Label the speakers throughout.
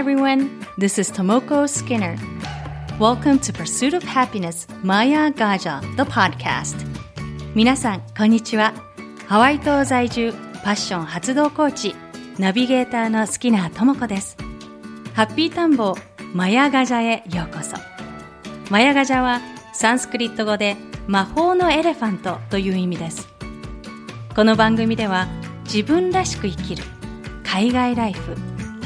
Speaker 1: everyone. This is Tomoko Skinner. Welcome to Pursuit of Happiness Maya Gaja, the podcast. 皆さん、こんにちは。ハワイ島在住、パッション発動コーチ、ナビゲーターのスキナーともこです。ハッピータンボマヤガジャへようこそ。マヤガジャはサンスクリット語で魔法のエレファントという意味です。この番組では自分らしく生きる海外ライフ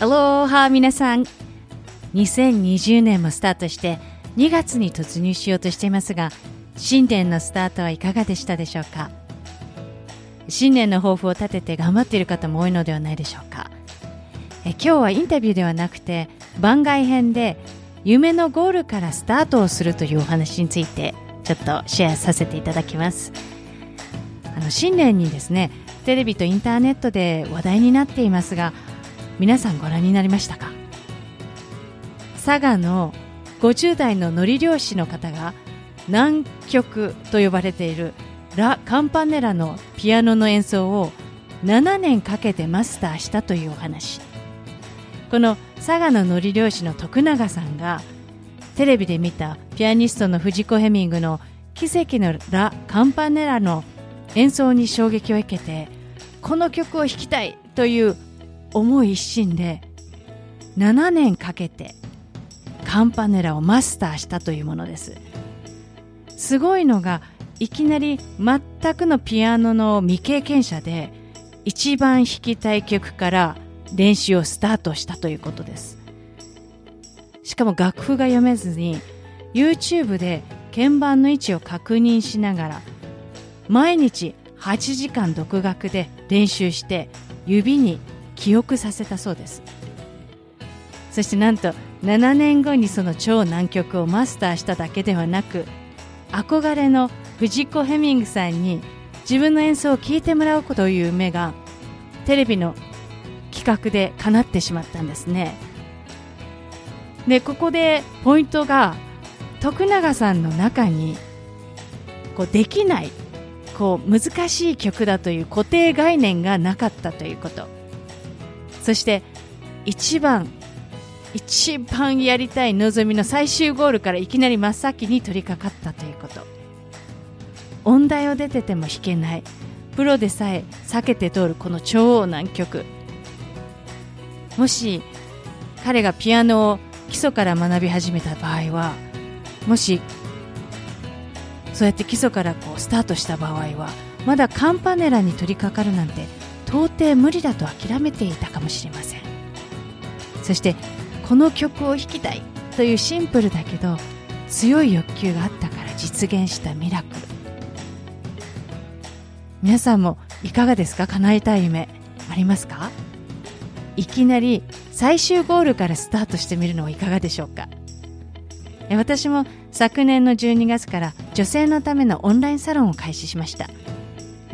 Speaker 1: Aloha 皆さん。2020年もスタートして2月に突入しようとしていますが新年のスタートはいかがでしたでしょうか？新年の抱負を立てて頑張っている方も多いのではないでしょうか？え今日はインタビューではなくて番外編で夢のゴールからスタートをするというお話についてちょっとシェアさせていただきます。あの新年にですねテレビとインターネットで話題になっていますが皆さんご覧になりましたか？佐賀の50代の海苔漁師の方が南極と呼ばれているラ・カンパネラのピアノの演奏を7年かけてマスターしたというお話。この佐賀の海苔漁師の徳永さんがテレビで見たピアニストの藤子ヘミングの奇跡のラ・カンパネラの演奏に衝撃を受けてこの曲を弾きたいという思い一心で7年かけてカンパネラをマスターしたというものです。すごいのがいきなり全くのピアノの未経験者で一番弾きたい曲から練習をスタートしたということです。しかも楽譜が読めずに YouTube で鍵盤の位置を確認しながら毎日8時間独学で練習して指に記憶させたそうです。そしてなんと7年後にその超難曲をマスターしただけではなく憧れの藤子ヘミングさんに自分の演奏を聴いてもらうという夢がテレビの企画で叶ってしまったんですね。でここでポイントが徳永さんの中にこうできないこう難しい曲だという固定概念がなかったということ。そして一番一番やりたい望みの最終ゴールからいきなり真っ先に取り掛かったということ。音大を出てても弾けない。プロでさえ避けて通るこの超難曲。もし彼がピアノを基礎から学び始めた場合はもしそうやって基礎からこうスタートした場合はまだカンパネラに取り掛かるなんて到底無理だと諦めていたかもしれません。そしてこの曲を弾きたいというシンプルだけど強い欲求があったから実現したミラクル。皆さんもいかがですか？叶えたい夢ありますか？いきなり最終ゴールからスタートしてみるのはいかがでしょうか？私も昨年の12月から女性のためのオンラインサロンを開始しました。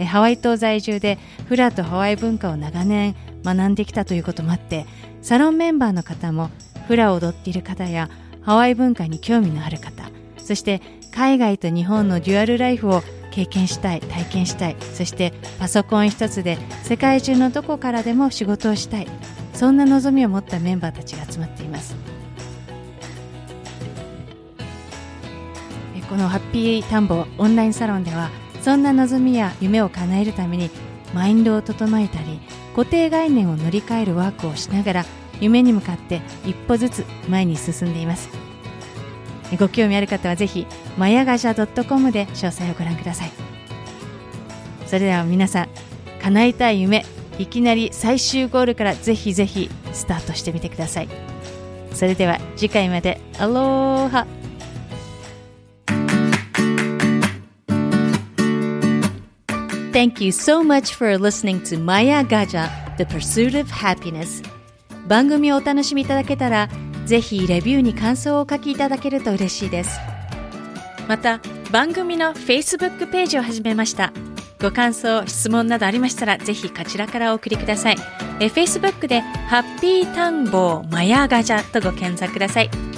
Speaker 1: ハワイ島在住でフラとハワイ文化を長年学んできたということもあってサロンメンバーの方もフラを踊っている方やハワイ文化に興味のある方そして海外と日本のデュアルライフを経験したい体験したいそしてパソコン一つで世界中のどこからでも仕事をしたいそんな望みを持ったメンバーたちが集まっています。このハッピー田んぼオンラインサロンではそんな望みや夢を叶えるためにマインドを整えたり固定概念を乗り換えるワークをしながら夢に向かって一歩ずつ前に進んでいます。ご興味ある方はぜひマヤガジャ .com で詳細をご覧ください。それでは皆さん叶えたい夢いきなり最終ゴールからぜひぜひスタートしてみてください。それでは次回まで。アローハ。Thank you so much for listening to Maya Gaja, The Pursuit of Happiness. 番組をお楽しみいただけたら、ぜひレビューに感想をお書きいただけると嬉しいです。また、番組の Facebook ページを始めました。ご感想、質問などありましたら、ぜひこちらからお送りください。え Facebook で、ハッピータンボーマヤガジャとご検索ください。